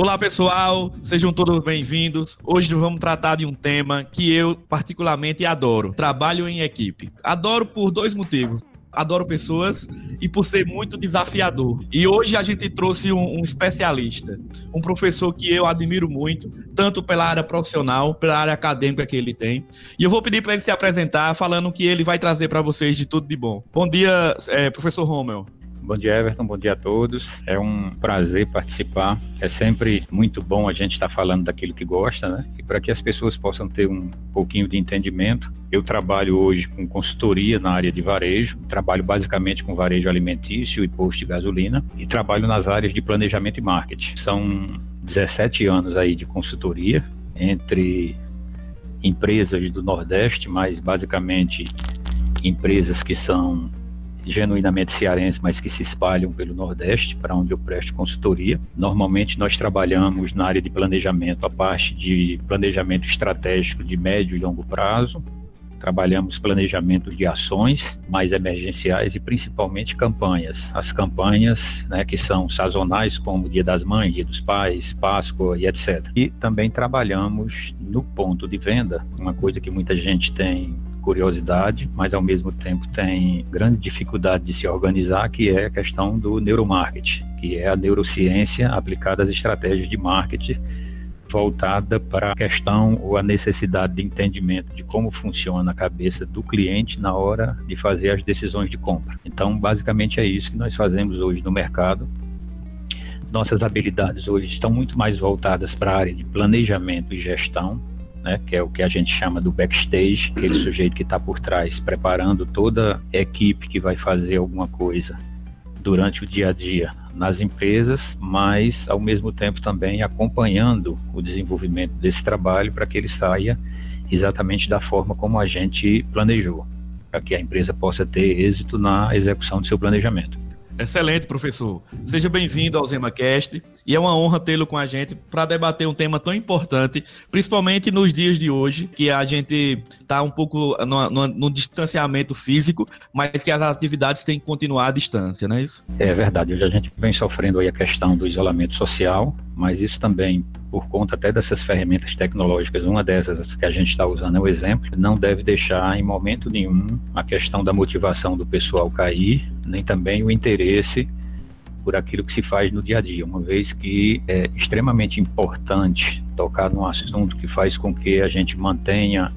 Olá pessoal, sejam todos bem-vindos. Hoje vamos tratar de um tema que eu particularmente adoro: trabalho em equipe. Adoro por dois motivos adoro pessoas e por ser muito desafiador. E hoje a gente trouxe um, um, especialista, um professor que eu admiro muito, tanto pela área profissional, pela área acadêmica que ele tem. E eu vou pedir para ele se apresentar, falando que ele vai trazer para vocês de tudo de bom. Bom dia, é, professor Rommel. Bom dia, Everton. Bom dia a todos. É um prazer participar. É sempre muito bom a gente estar falando daquilo que gosta, né? E para que as pessoas possam ter um pouquinho de entendimento. Eu trabalho hoje com consultoria na área de varejo. Trabalho basicamente com varejo alimentício e posto de gasolina. E trabalho nas áreas de planejamento e marketing. São 17 anos aí de consultoria entre empresas do Nordeste, mas basicamente empresas que são genuinamente cearenses, mas que se espalham pelo Nordeste, para onde eu presto consultoria. Normalmente nós trabalhamos na área de planejamento, a parte de planejamento estratégico de médio e longo prazo. Trabalhamos planejamento de ações mais emergenciais e principalmente campanhas. As campanhas né, que são sazonais, como Dia das Mães, Dia dos Pais, Páscoa e etc. E também trabalhamos no ponto de venda, uma coisa que muita gente tem curiosidade, mas ao mesmo tempo tem grande dificuldade de se organizar, que é a questão do neuromarketing, que é a neurociência aplicada às estratégias de marketing voltada para a questão ou a necessidade de entendimento de como funciona a cabeça do cliente na hora de fazer as decisões de compra. Então, basicamente é isso que nós fazemos hoje no mercado. Nossas habilidades hoje estão muito mais voltadas para a área de planejamento e gestão, né, que é o que a gente chama do backstage, aquele sujeito que está por trás, preparando toda a equipe que vai fazer alguma coisa durante o dia a dia nas empresas, mas ao mesmo tempo também acompanhando o desenvolvimento desse trabalho para que ele saia exatamente da forma como a gente planejou, para que a empresa possa ter êxito na execução do seu planejamento. Excelente, professor. Seja bem-vindo ao ZemaCast e é uma honra tê-lo com a gente para debater um tema tão importante, principalmente nos dias de hoje, que a gente está um pouco no, no, no, distanciamento físico, mas que as atividades têm que continuar à distância, não é isso? É verdade. Hoje a gente vem sofrendo aí a questão do isolamento social, mas isso também por conta até dessas ferramentas tecnológicas, uma dessas que a gente está usando é o exemplo, não deve deixar em momento nenhum a questão da motivação do pessoal cair, nem também o interesse por aquilo que se faz no dia a dia, uma vez que é extremamente importante tocar num assunto que faz com que a gente mantenha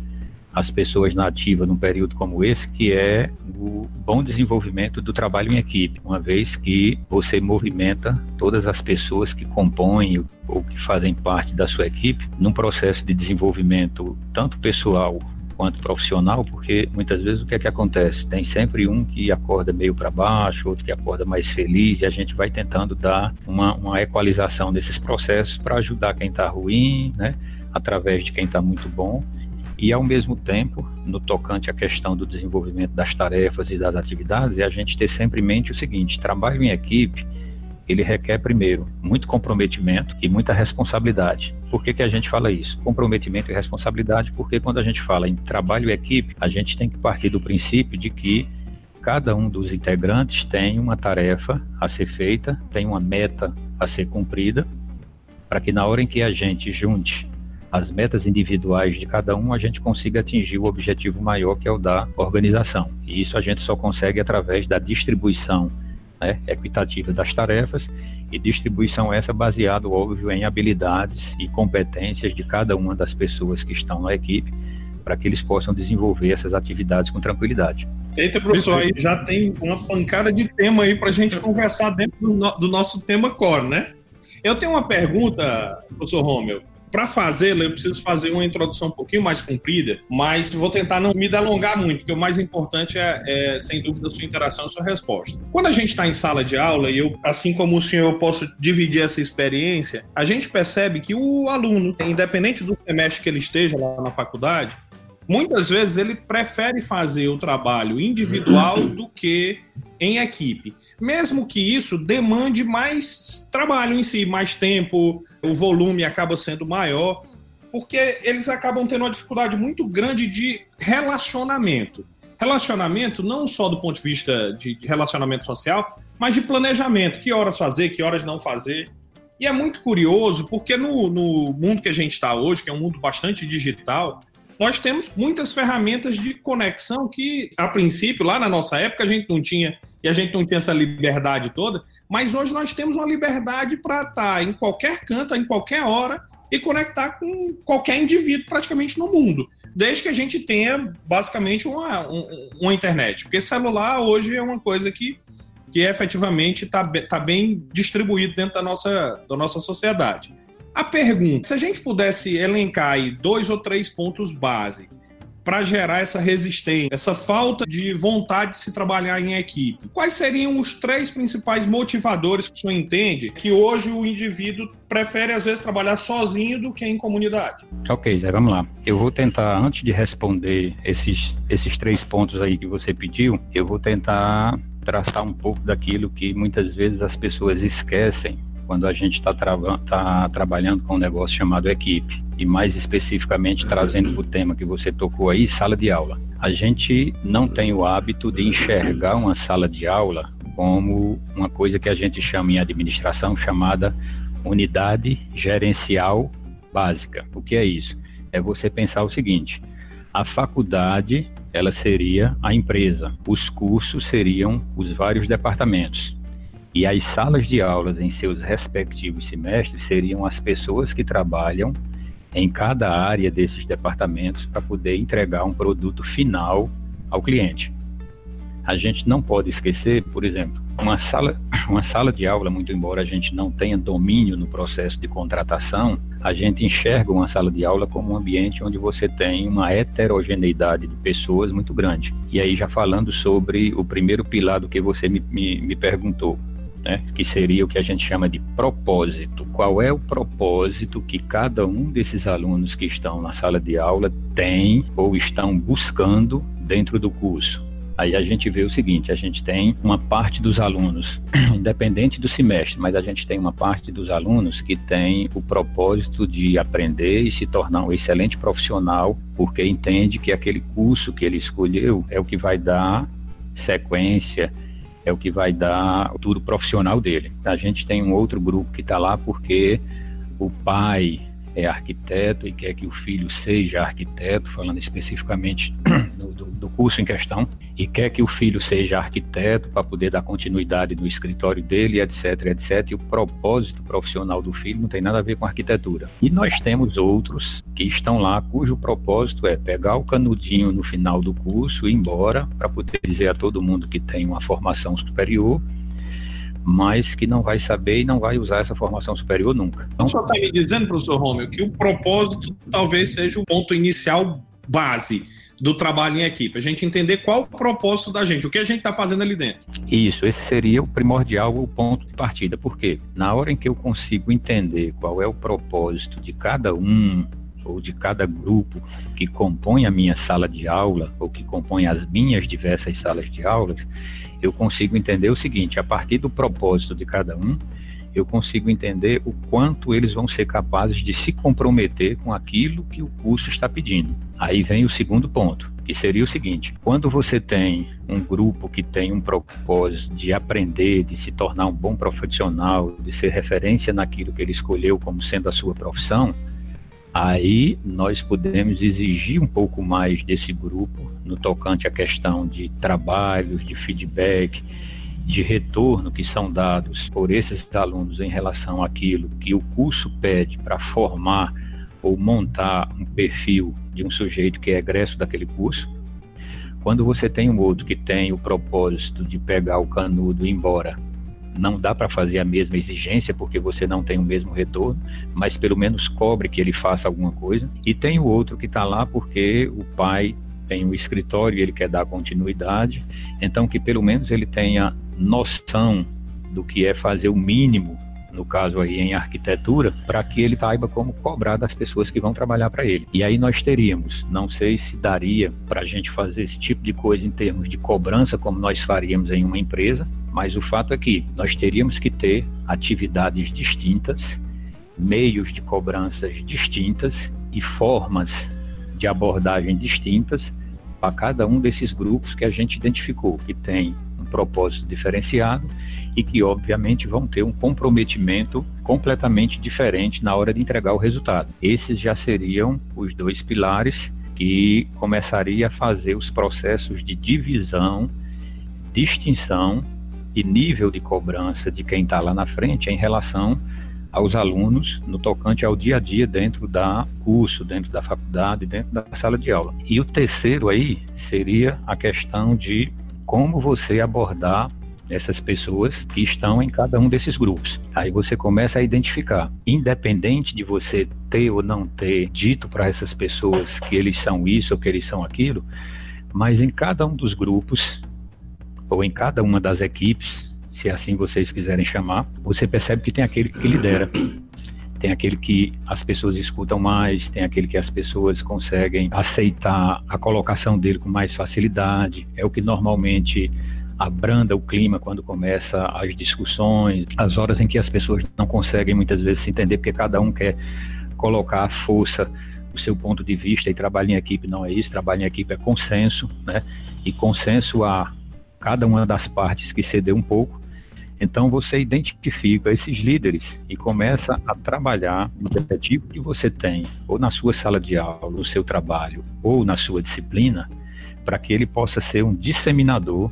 as pessoas na ativa num período como esse, que é o bom desenvolvimento do trabalho em equipe, uma vez que você movimenta todas as pessoas que compõem ou que fazem parte da sua equipe num processo de desenvolvimento tanto pessoal quanto profissional, porque muitas vezes o que é que acontece? Tem sempre um que acorda meio para baixo, outro que acorda mais feliz, e a gente vai tentando dar uma, uma equalização desses processos para ajudar quem está ruim, né, através de quem está muito bom, e ao mesmo tempo, no tocante à questão do desenvolvimento das tarefas e das atividades, é a gente ter sempre em mente o seguinte: trabalho em equipe ele requer primeiro muito comprometimento e muita responsabilidade. Por que, que a gente fala isso? Comprometimento e responsabilidade, porque quando a gente fala em trabalho e equipe, a gente tem que partir do princípio de que cada um dos integrantes tem uma tarefa a ser feita, tem uma meta a ser cumprida, para que na hora em que a gente junte as metas individuais de cada um, a gente consiga atingir o objetivo maior que é o da organização. E isso a gente só consegue através da distribuição né, equitativa das tarefas e distribuição essa baseada, óbvio, em habilidades e competências de cada uma das pessoas que estão na equipe para que eles possam desenvolver essas atividades com tranquilidade. Eita, professor, aí já tem uma pancada de tema aí para a gente conversar dentro do, no, do nosso tema core, né? Eu tenho uma pergunta, professor Romeu. Para fazê-la, eu preciso fazer uma introdução um pouquinho mais comprida, mas vou tentar não me delongar muito, porque o mais importante é, é sem dúvida, a sua interação e sua resposta. Quando a gente está em sala de aula, e eu, assim como o senhor, eu posso dividir essa experiência, a gente percebe que o aluno, independente do semestre que ele esteja lá na faculdade, muitas vezes ele prefere fazer o trabalho individual do que em equipe. Mesmo que isso demande mais trabalho em si, mais tempo, o volume acaba sendo maior, porque eles acabam tendo uma dificuldade muito grande de relacionamento. Relacionamento não só do ponto de vista de relacionamento social, mas de planejamento, que horas fazer, que horas não fazer. E é muito curioso, porque no, no mundo que a gente está hoje, que é um mundo bastante digital, nós temos muitas ferramentas de conexão que, a princípio, lá na nossa época, a gente não tinha e a gente não tinha essa liberdade toda, mas hoje nós temos uma liberdade para estar tá em qualquer canto, em qualquer hora e conectar com qualquer indivíduo praticamente no mundo, desde que a gente tenha basicamente uma, uma internet, porque celular hoje é uma coisa que, que efetivamente está tá bem distribuído dentro da nossa, da nossa sociedade. A pergunta: se a gente pudesse elencar aí dois ou três pontos base para gerar essa resistência, essa falta de vontade de se trabalhar em equipe, quais seriam os três principais motivadores que o senhor entende que hoje o indivíduo prefere às vezes trabalhar sozinho do que em comunidade? Ok, Zé, vamos lá. Eu vou tentar, antes de responder esses, esses três pontos aí que você pediu, eu vou tentar traçar um pouco daquilo que muitas vezes as pessoas esquecem quando a gente está tra tá trabalhando com um negócio chamado equipe, e mais especificamente trazendo para o tema que você tocou aí, sala de aula. A gente não tem o hábito de enxergar uma sala de aula como uma coisa que a gente chama em administração chamada unidade gerencial básica. O que é isso? É você pensar o seguinte: a faculdade ela seria a empresa, os cursos seriam os vários departamentos. E as salas de aulas em seus respectivos semestres seriam as pessoas que trabalham em cada área desses departamentos para poder entregar um produto final ao cliente. A gente não pode esquecer, por exemplo, uma sala, uma sala de aula, muito embora a gente não tenha domínio no processo de contratação, a gente enxerga uma sala de aula como um ambiente onde você tem uma heterogeneidade de pessoas muito grande. E aí, já falando sobre o primeiro pilar do que você me, me, me perguntou, né, que seria o que a gente chama de propósito. Qual é o propósito que cada um desses alunos que estão na sala de aula tem ou estão buscando dentro do curso? Aí a gente vê o seguinte: a gente tem uma parte dos alunos, independente do semestre, mas a gente tem uma parte dos alunos que tem o propósito de aprender e se tornar um excelente profissional, porque entende que aquele curso que ele escolheu é o que vai dar sequência é o que vai dar o futuro profissional dele. A gente tem um outro grupo que está lá porque o pai é arquiteto e quer que o filho seja arquiteto, falando especificamente do, do, do, curso em questão, e quer que o filho seja arquiteto para poder dar continuidade no escritório dele, etc, etc. E o propósito profissional do filho não tem nada a ver com arquitetura. E nós temos outros que estão lá cujo propósito é pegar o canudinho no final do curso e ir embora para poder dizer a todo mundo que tem uma formação superior mas que não vai saber e não vai usar essa formação superior nunca. Então, o senhor está me dizendo, professor Romeu, que o propósito talvez seja o ponto inicial base do trabalho em equipe, a gente entender qual o propósito da gente, o que a gente está fazendo ali dentro. Isso, esse seria o primordial, o ponto de partida, porque na hora em que eu consigo entender qual é o propósito de cada um ou de cada grupo que compõe a minha sala de aula ou que compõe as minhas diversas salas de aulas, eu consigo entender o seguinte: a partir do propósito de cada um, eu consigo entender o quanto eles vão ser capazes de se comprometer com aquilo que o curso está pedindo. Aí vem o segundo ponto, que seria o seguinte: quando você tem um grupo que tem um propósito de aprender, de se tornar um bom profissional, de ser referência naquilo que ele escolheu como sendo a sua profissão, Aí nós podemos exigir um pouco mais desse grupo no tocante à questão de trabalhos, de feedback, de retorno que são dados por esses alunos em relação àquilo que o curso pede para formar ou montar um perfil de um sujeito que é egresso daquele curso. Quando você tem um outro que tem o propósito de pegar o canudo e ir embora não dá para fazer a mesma exigência porque você não tem o mesmo retorno, mas pelo menos cobre que ele faça alguma coisa. E tem o outro que está lá porque o pai tem o escritório e ele quer dar continuidade, então que pelo menos ele tenha noção do que é fazer o mínimo no caso aí em arquitetura, para que ele saiba como cobrar das pessoas que vão trabalhar para ele. E aí nós teríamos, não sei se daria para a gente fazer esse tipo de coisa em termos de cobrança, como nós faríamos em uma empresa, mas o fato é que nós teríamos que ter atividades distintas, meios de cobranças distintas e formas de abordagem distintas para cada um desses grupos que a gente identificou, que tem um propósito diferenciado e que, obviamente, vão ter um comprometimento completamente diferente na hora de entregar o resultado. Esses já seriam os dois pilares que começaria a fazer os processos de divisão, distinção e nível de cobrança de quem está lá na frente em relação aos alunos no tocante ao dia a dia dentro da curso, dentro da faculdade, dentro da sala de aula. E o terceiro aí seria a questão de como você abordar essas pessoas que estão em cada um desses grupos. Aí você começa a identificar, independente de você ter ou não ter dito para essas pessoas que eles são isso ou que eles são aquilo, mas em cada um dos grupos ou em cada uma das equipes se assim vocês quiserem chamar, você percebe que tem aquele que lidera. Tem aquele que as pessoas escutam mais, tem aquele que as pessoas conseguem aceitar a colocação dele com mais facilidade. É o que normalmente abranda o clima quando começa as discussões, as horas em que as pessoas não conseguem muitas vezes se entender porque cada um quer colocar a força o seu ponto de vista e trabalho em equipe não é isso, trabalho em equipe é consenso, né? E consenso a cada uma das partes que ceder um pouco então você identifica esses líderes e começa a trabalhar no objetivo que você tem, ou na sua sala de aula, no seu trabalho, ou na sua disciplina, para que ele possa ser um disseminador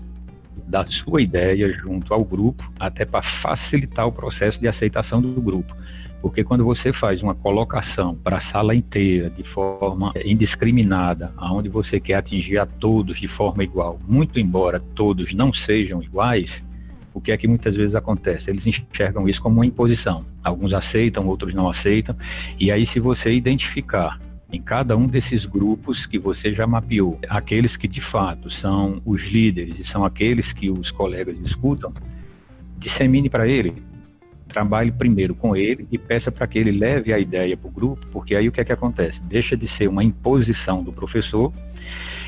da sua ideia junto ao grupo, até para facilitar o processo de aceitação do grupo. Porque quando você faz uma colocação para a sala inteira de forma indiscriminada, aonde você quer atingir a todos de forma igual, muito embora todos não sejam iguais, o que é que muitas vezes acontece? Eles enxergam isso como uma imposição. Alguns aceitam, outros não aceitam. E aí, se você identificar em cada um desses grupos que você já mapeou, aqueles que de fato são os líderes e são aqueles que os colegas escutam, dissemine para ele. Trabalhe primeiro com ele e peça para que ele leve a ideia para o grupo, porque aí o que é que acontece? Deixa de ser uma imposição do professor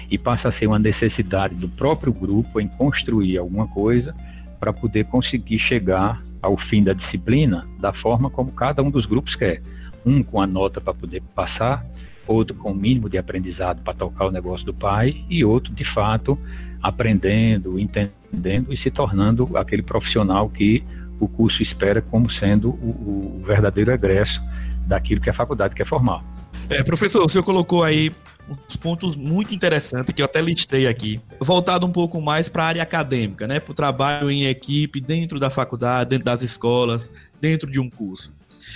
e passa a ser uma necessidade do próprio grupo em construir alguma coisa para poder conseguir chegar ao fim da disciplina da forma como cada um dos grupos quer. Um com a nota para poder passar, outro com o mínimo de aprendizado para tocar o negócio do pai e outro, de fato, aprendendo, entendendo e se tornando aquele profissional que o curso espera como sendo o, o verdadeiro egresso daquilo que a faculdade quer formar. É, professor, o senhor colocou aí uns pontos muito interessantes que eu até listei aqui, voltado um pouco mais para a área acadêmica, né, para o trabalho em equipe dentro da faculdade, dentro das escolas, dentro de um curso.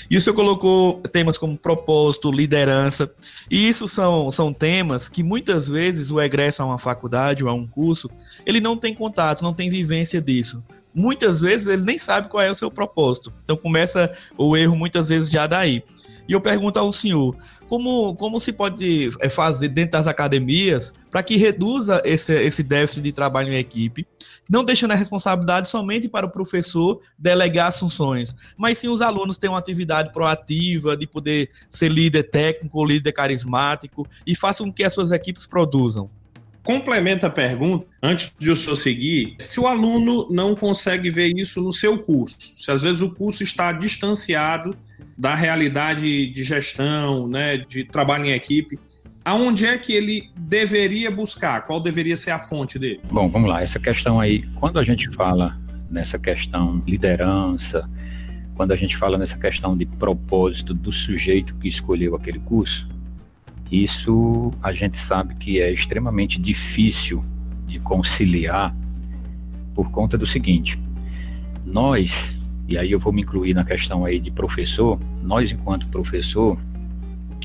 E o senhor colocou temas como propósito, liderança, e isso são, são temas que muitas vezes o egresso a uma faculdade ou a um curso, ele não tem contato, não tem vivência disso. Muitas vezes ele nem sabe qual é o seu propósito. Então começa o erro muitas vezes já daí. E eu pergunto ao senhor, como, como se pode é, fazer dentro das academias para que reduza esse, esse déficit de trabalho em equipe, não deixando a responsabilidade somente para o professor delegar as funções, mas sim os alunos terem uma atividade proativa de poder ser líder técnico ou líder carismático e façam com que as suas equipes produzam? Complementa a pergunta, antes de o senhor seguir, se o aluno não consegue ver isso no seu curso, se às vezes o curso está distanciado da realidade de gestão, né, de trabalho em equipe, aonde é que ele deveria buscar? Qual deveria ser a fonte dele? Bom, vamos lá. Essa questão aí, quando a gente fala nessa questão liderança, quando a gente fala nessa questão de propósito do sujeito que escolheu aquele curso, isso a gente sabe que é extremamente difícil de conciliar por conta do seguinte: nós, e aí eu vou me incluir na questão aí de professor, nós enquanto professor,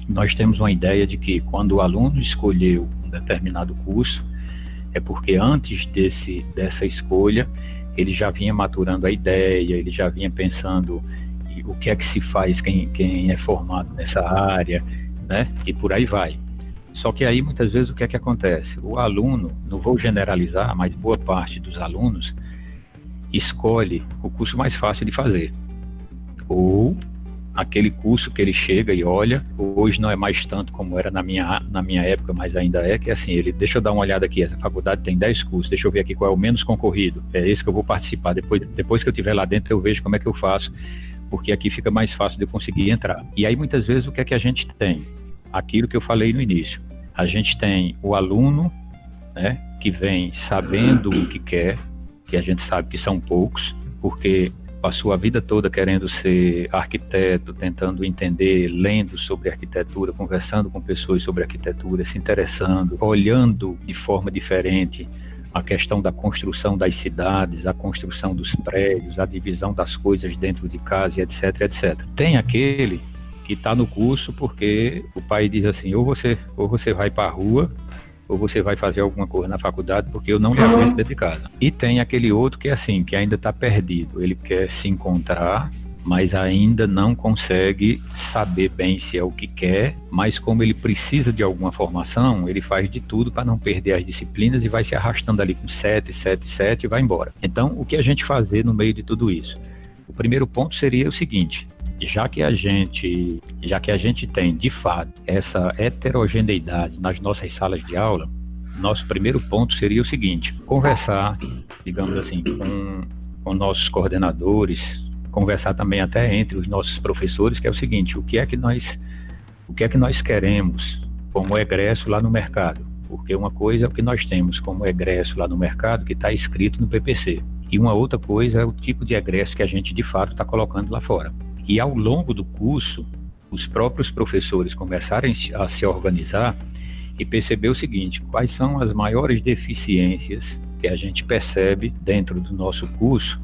nós temos uma ideia de que quando o aluno escolheu um determinado curso, é porque antes desse, dessa escolha ele já vinha maturando a ideia, ele já vinha pensando o que é que se faz quem, quem é formado nessa área, né? E por aí vai. Só que aí muitas vezes o que é que acontece? O aluno, não vou generalizar, mas boa parte dos alunos escolhe o curso mais fácil de fazer. Ou aquele curso que ele chega e olha, hoje não é mais tanto como era na minha, na minha época, mas ainda é, que é assim, ele, deixa eu dar uma olhada aqui, essa faculdade tem 10 cursos, deixa eu ver aqui qual é o menos concorrido, é esse que eu vou participar, depois, depois que eu estiver lá dentro eu vejo como é que eu faço, porque aqui fica mais fácil de eu conseguir entrar. E aí muitas vezes o que é que a gente tem? Aquilo que eu falei no início. A gente tem o aluno, né, que vem sabendo o que quer, que a gente sabe que são poucos, porque passou a vida toda querendo ser arquiteto, tentando entender, lendo sobre arquitetura, conversando com pessoas sobre arquitetura, se interessando, olhando de forma diferente a questão da construção das cidades, a construção dos prédios, a divisão das coisas dentro de casa, etc, etc. Tem aquele que está no curso porque o pai diz assim, ou você, ou você vai para a rua ou você vai fazer alguma coisa na faculdade porque eu não lhe aguento dentro de casa. E tem aquele outro que é assim, que ainda está perdido. Ele quer se encontrar, mas ainda não consegue saber bem se é o que quer, mas como ele precisa de alguma formação, ele faz de tudo para não perder as disciplinas e vai se arrastando ali com 7, 7, 7 e vai embora. Então, o que a gente fazer no meio de tudo isso? O primeiro ponto seria o seguinte: já que a gente, já que a gente tem de fato essa heterogeneidade nas nossas salas de aula, nosso primeiro ponto seria o seguinte: conversar, digamos assim, com, com nossos coordenadores, conversar também até entre os nossos professores, que é o seguinte: o que é que nós, o que é que nós queremos como egresso lá no mercado? Porque uma coisa é o que nós temos como egresso lá no mercado, que está escrito no PPC. E uma outra coisa é o tipo de egresso que a gente de fato está colocando lá fora. E ao longo do curso, os próprios professores começaram a se organizar e perceber o seguinte: quais são as maiores deficiências que a gente percebe dentro do nosso curso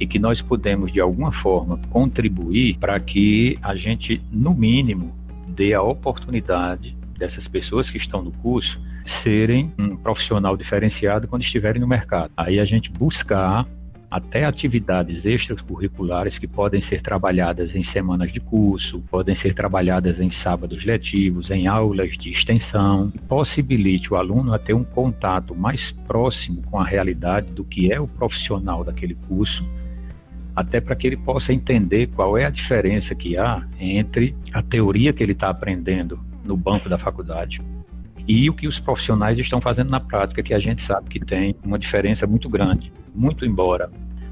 e que nós podemos de alguma forma contribuir para que a gente, no mínimo, dê a oportunidade dessas pessoas que estão no curso serem um profissional diferenciado quando estiverem no mercado. Aí a gente buscar até atividades extracurriculares que podem ser trabalhadas em semanas de curso, podem ser trabalhadas em sábados letivos, em aulas de extensão, possibilite o aluno a ter um contato mais próximo com a realidade do que é o profissional daquele curso, até para que ele possa entender qual é a diferença que há entre a teoria que ele está aprendendo no banco da faculdade e o que os profissionais estão fazendo na prática, que a gente sabe que tem uma diferença muito grande. Muito embora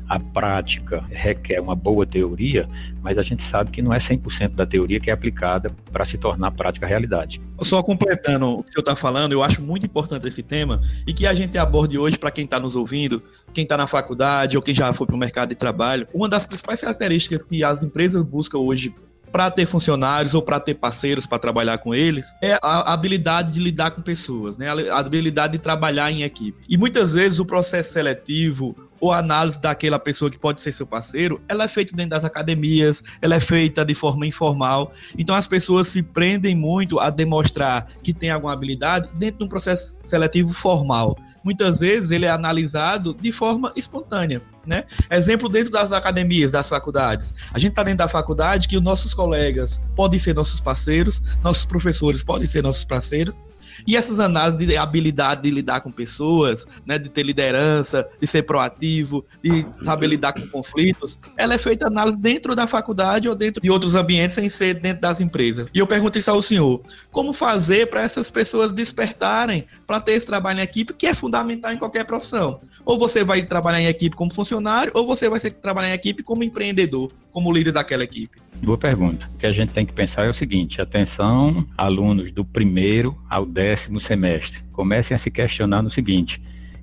a prática requer uma boa teoria, mas a gente sabe que não é 100% da teoria que é aplicada para se tornar prática realidade. Só completando o que o senhor está falando, eu acho muito importante esse tema e que a gente aborde hoje para quem está nos ouvindo, quem está na faculdade ou quem já foi para o mercado de trabalho. Uma das principais características que as empresas buscam hoje para ter funcionários ou para ter parceiros para trabalhar com eles é a habilidade de lidar com pessoas, né? A habilidade de trabalhar em equipe. E muitas vezes o processo seletivo ou análise daquela pessoa que pode ser seu parceiro, ela é feita dentro das academias, ela é feita de forma informal. Então as pessoas se prendem muito a demonstrar que tem alguma habilidade dentro de um processo seletivo formal. Muitas vezes ele é analisado de forma espontânea. Né? Exemplo dentro das academias, das faculdades. A gente está dentro da faculdade que os nossos colegas podem ser nossos parceiros, nossos professores podem ser nossos parceiros, e essas análises de habilidade de lidar com pessoas, né, de ter liderança, de ser proativo, de saber lidar com conflitos, ela é feita análise dentro da faculdade ou dentro de outros ambientes sem ser dentro das empresas. E eu pergunto isso ao senhor: como fazer para essas pessoas despertarem para ter esse trabalho em equipe que é fundamental em qualquer profissão? Ou você vai trabalhar em equipe como funcionário, ou você vai trabalhar em equipe como empreendedor, como líder daquela equipe. Boa pergunta. O que a gente tem que pensar é o seguinte: atenção, alunos do primeiro ao décimo semestre, comecem a se questionar no seguinte: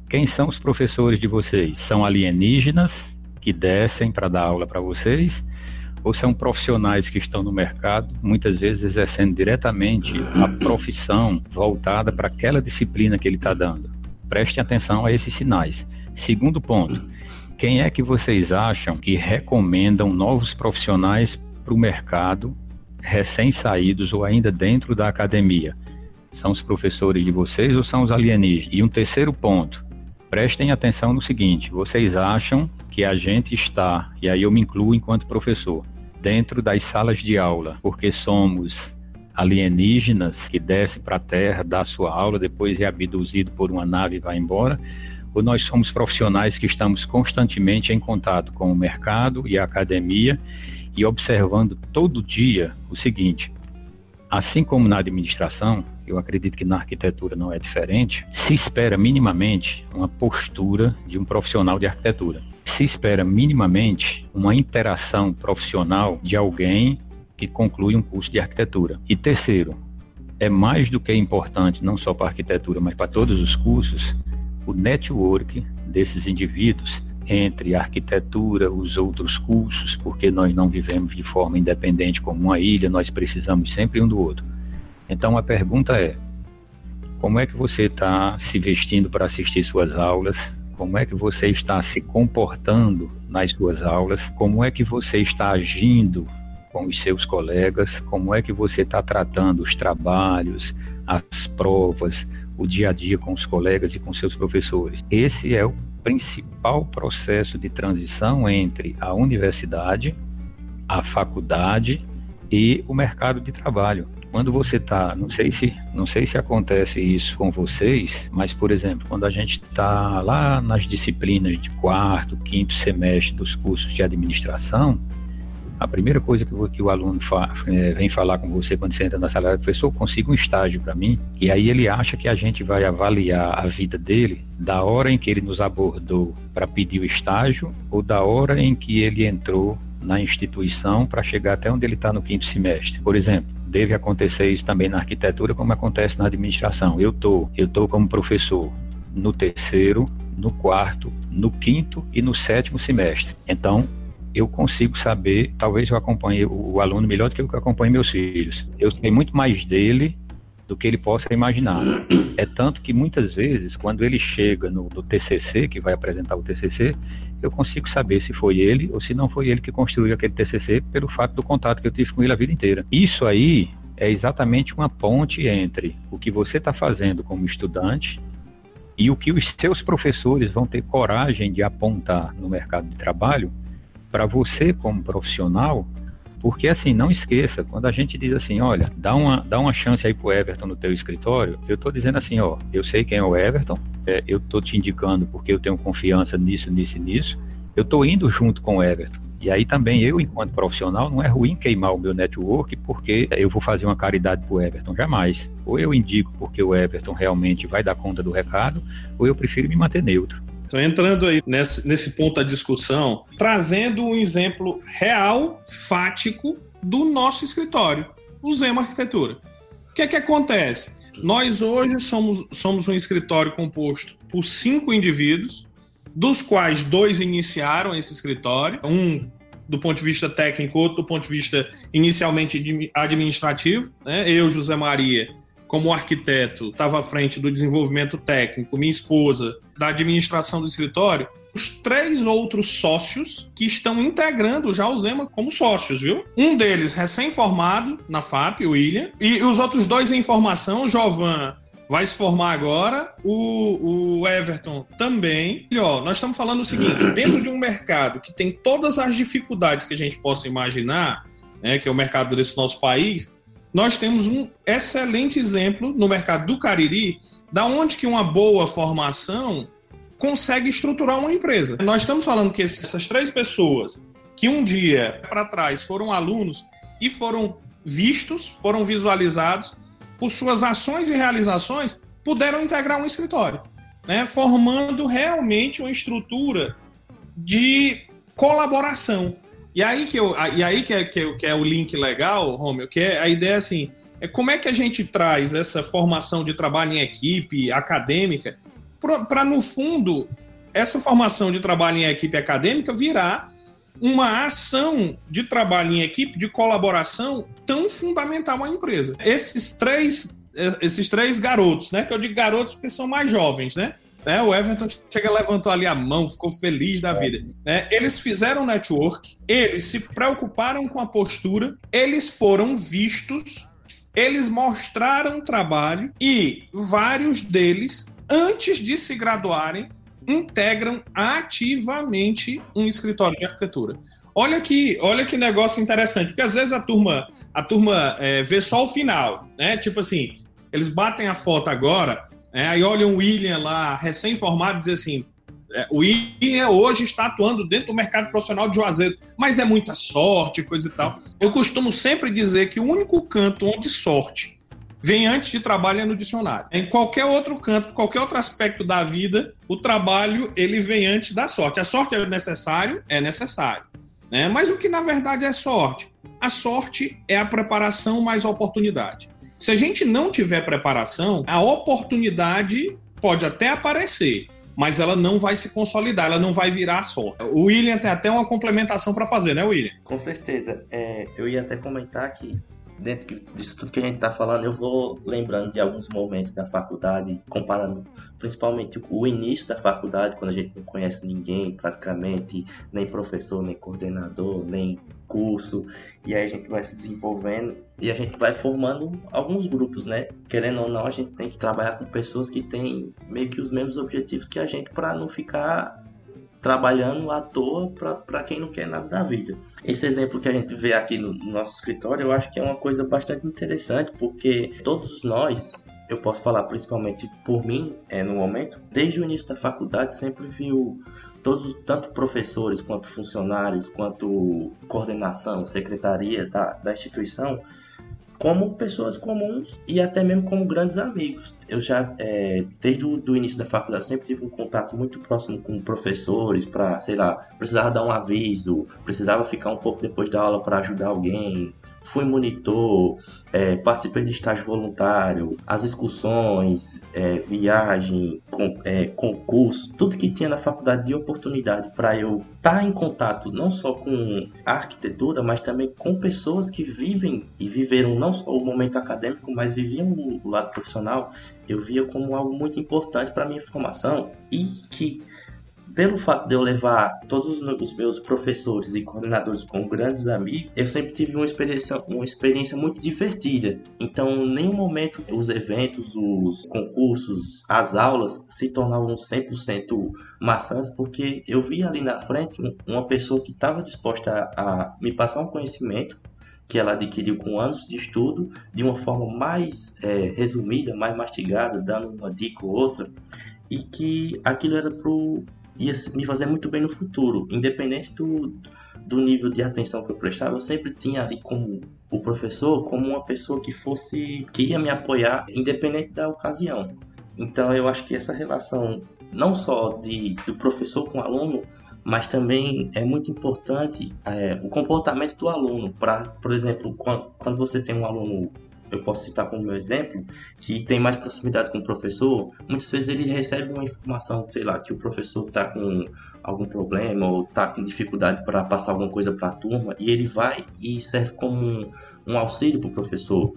quem são os professores de vocês? São alienígenas que descem para dar aula para vocês? Ou são profissionais que estão no mercado, muitas vezes exercendo diretamente a profissão voltada para aquela disciplina que ele está dando? Prestem atenção a esses sinais. Segundo ponto, quem é que vocês acham que recomendam novos profissionais para o mercado, recém-saídos ou ainda dentro da academia? São os professores de vocês ou são os alienígenas? E um terceiro ponto, prestem atenção no seguinte: vocês acham que a gente está, e aí eu me incluo enquanto professor, dentro das salas de aula, porque somos alienígenas que desce para a Terra, dá sua aula, depois é abduzido por uma nave e vai embora? Ou nós somos profissionais que estamos constantemente em contato com o mercado e a academia e observando todo dia o seguinte: assim como na administração, eu acredito que na arquitetura não é diferente, se espera minimamente uma postura de um profissional de arquitetura. Se espera minimamente uma interação profissional de alguém que conclui um curso de arquitetura. E terceiro, é mais do que importante, não só para a arquitetura, mas para todos os cursos, o network desses indivíduos entre a arquitetura, os outros cursos, porque nós não vivemos de forma independente como uma ilha, nós precisamos sempre um do outro. Então a pergunta é: como é que você está se vestindo para assistir suas aulas? Como é que você está se comportando nas suas aulas? Como é que você está agindo com os seus colegas? Como é que você está tratando os trabalhos, as provas, o dia a dia com os colegas e com seus professores? Esse é o principal processo de transição entre a universidade, a faculdade e o mercado de trabalho. Quando você está, não sei se não sei se acontece isso com vocês, mas por exemplo, quando a gente está lá nas disciplinas de quarto, quinto semestre dos cursos de administração, a primeira coisa que o, que o aluno fa, é, vem falar com você quando você entra na sala é, professor, consiga um estágio para mim, e aí ele acha que a gente vai avaliar a vida dele da hora em que ele nos abordou para pedir o estágio ou da hora em que ele entrou na instituição para chegar até onde ele está no quinto semestre. Por exemplo, deve acontecer isso também na arquitetura, como acontece na administração. Eu tô, eu tô como professor no terceiro, no quarto, no quinto e no sétimo semestre. Então, eu consigo saber, talvez eu acompanhe o, aluno melhor do que eu acompanho meus filhos. Eu sei muito mais dele do que ele possa imaginar. É tanto que muitas vezes, quando ele chega no, no TCC, que vai apresentar o TCC, eu consigo saber se foi ele ou se não foi ele que construiu aquele TCC pelo fato do contato que eu tive com ele a vida inteira. Isso aí é exatamente uma ponte entre o que você está fazendo como estudante e o que os seus professores vão ter coragem de apontar no mercado de trabalho para você como profissional porque assim, não esqueça, quando a gente diz assim, olha, dá uma, dá uma chance aí pro Everton no teu escritório, eu tô dizendo assim, ó, eu sei quem é o Everton, é, eu tô te indicando porque eu tenho confiança nisso, nisso e nisso, eu tô indo junto com o Everton. E aí também eu, enquanto profissional, não é ruim queimar o meu network porque eu vou fazer uma caridade pro Everton, jamais. Ou eu indico porque o Everton realmente vai dar conta do recado, ou eu prefiro me manter neutro. Então, entrando aí nesse, nesse ponto da discussão, trazendo um exemplo real, fático, do nosso escritório, o Zema Arquitetura. O que é que acontece? Nós hoje somos, somos um escritório composto por cinco indivíduos, dos quais dois iniciaram esse escritório, um do ponto de vista técnico, outro do ponto de vista inicialmente administrativo. Né? Eu, José Maria, como arquiteto, estava à frente do desenvolvimento técnico, minha esposa da administração do escritório, os três outros sócios que estão integrando já o Zema como sócios, viu? Um deles recém-formado na FAP, o William, e os outros dois em formação, o Jovan vai se formar agora, o, o Everton também. E ó, nós estamos falando o seguinte: dentro de um mercado que tem todas as dificuldades que a gente possa imaginar, né, que é o mercado desse nosso país, nós temos um excelente exemplo no mercado do Cariri, da onde que uma boa formação consegue estruturar uma empresa. Nós estamos falando que essas três pessoas que um dia para trás foram alunos e foram vistos, foram visualizados por suas ações e realizações, puderam integrar um escritório, né? formando realmente uma estrutura de colaboração. E aí que, eu, e aí que, é, que, que é o link legal, Romeu, que é a ideia assim, é como é que a gente traz essa formação de trabalho em equipe acadêmica para, no fundo, essa formação de trabalho em equipe acadêmica virar uma ação de trabalho em equipe, de colaboração tão fundamental à empresa. Esses três, esses três garotos, né? Que eu digo garotos porque são mais jovens, né? Né? O Everton chega levantou ali a mão, ficou feliz da vida. Né? Eles fizeram network, eles se preocuparam com a postura, eles foram vistos, eles mostraram trabalho e vários deles, antes de se graduarem, integram ativamente um escritório de arquitetura. Olha que, olha que negócio interessante, porque às vezes a turma, a turma é, vê só o final, né? Tipo assim, eles batem a foto agora, é, aí olha o William lá, recém-formado, diz assim: é, o William hoje está atuando dentro do mercado profissional de Juazeiro, mas é muita sorte, coisa e tal. Eu costumo sempre dizer que o único canto onde sorte vem antes de trabalho é no dicionário. Em qualquer outro canto, qualquer outro aspecto da vida, o trabalho ele vem antes da sorte. A sorte é necessário? É necessário. Né? Mas o que na verdade é sorte? A sorte é a preparação mais a oportunidade. Se a gente não tiver preparação, a oportunidade pode até aparecer, mas ela não vai se consolidar, ela não vai virar só. O William tem até uma complementação para fazer, né, William? Com certeza. É, eu ia até comentar que dentro disso tudo que a gente está falando, eu vou lembrando de alguns momentos da faculdade, comparando principalmente o início da faculdade, quando a gente não conhece ninguém praticamente, nem professor, nem coordenador, nem curso, e aí a gente vai se desenvolvendo e a gente vai formando alguns grupos, né? Querendo ou não, a gente tem que trabalhar com pessoas que têm meio que os mesmos objetivos que a gente para não ficar trabalhando à toa para quem não quer nada da vida. Esse exemplo que a gente vê aqui no, no nosso escritório, eu acho que é uma coisa bastante interessante, porque todos nós eu posso falar principalmente por mim, é, no momento, desde o início da faculdade sempre viu todos, tanto professores quanto funcionários, quanto coordenação, secretaria da, da instituição, como pessoas comuns e até mesmo como grandes amigos. Eu já, é, desde o início da faculdade, sempre tive um contato muito próximo com professores para, sei lá, precisava dar um aviso, precisava ficar um pouco depois da aula para ajudar alguém, fui monitor, é, participei de estágio voluntário, as excursões, é, viagem, com, é, concurso, tudo que tinha na faculdade de oportunidade para eu estar tá em contato não só com a arquitetura, mas também com pessoas que vivem e viveram não só o momento acadêmico, mas viviam o, lado profissional, eu via como algo muito importante para minha formação e que pelo fato de eu levar todos os meus professores e coordenadores como grandes amigos, eu sempre tive uma experiência, uma experiência muito divertida. Então, em nenhum momento os eventos, os concursos, as aulas se tornavam 100% maçãs, porque eu via ali na frente uma pessoa que estava disposta a, a me passar um conhecimento que ela adquiriu com anos de estudo, de uma forma mais é, resumida, mais mastigada, dando uma dica ou outra, e que aquilo era pro ia me fazer muito bem no futuro. Independente do, do nível de atenção que eu prestava, eu sempre tinha ali como o professor como uma pessoa que fosse que ia me apoiar independente da ocasião. Então eu acho que essa relação não só de, do professor com o aluno, mas também é muito importante é, o comportamento do aluno. Para, por exemplo, quando, quando você tem um aluno eu posso citar como meu exemplo, que tem mais proximidade com o professor, muitas vezes ele recebe uma informação, sei lá, que o professor está com algum problema ou está com dificuldade para passar alguma coisa para a turma, e ele vai e serve como um, um auxílio para o professor.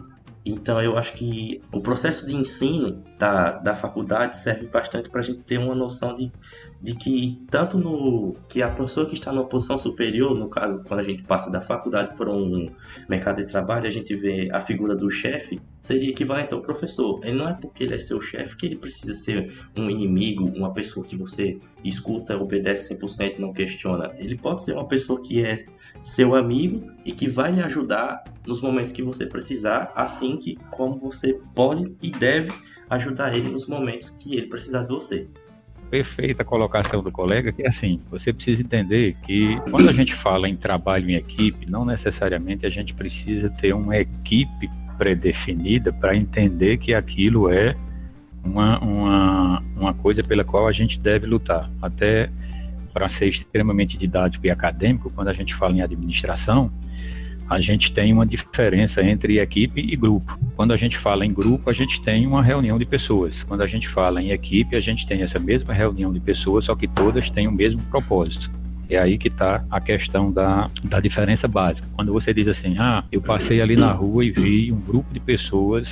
Então eu acho que o processo de ensino da, da faculdade serve bastante para a gente ter uma noção de, de que tanto no que a pessoa que está numa posição superior, no caso quando a gente passa da faculdade para um mercado de trabalho, a gente vê a figura do chefe, seria equivalente ao professor. Ele não é porque ele é seu chefe que ele precisa ser um inimigo, uma pessoa que você escuta, obedece 100%, não questiona. Ele pode ser uma pessoa que é seu amigo e que vai lhe ajudar nos momentos que você precisar, assim que como você pode e deve ajudar ele nos momentos que ele precisar de você. Perfeita colocação do colega, que é assim, você precisa entender que quando a gente fala em trabalho em equipe, não necessariamente a gente precisa ter uma equipe pré-definida para entender que aquilo é uma, uma, uma coisa pela qual a gente deve lutar. Até para ser extremamente didático e acadêmico, quando a gente fala em administração, a gente tem uma diferença entre equipe e grupo. Quando a gente fala em grupo, a gente tem uma reunião de pessoas. Quando a gente fala em equipe, a gente tem essa mesma reunião de pessoas, só que todas têm o mesmo propósito. É aí que está a questão da, da diferença básica. Quando você diz assim, ah, eu passei ali na rua e vi um grupo de pessoas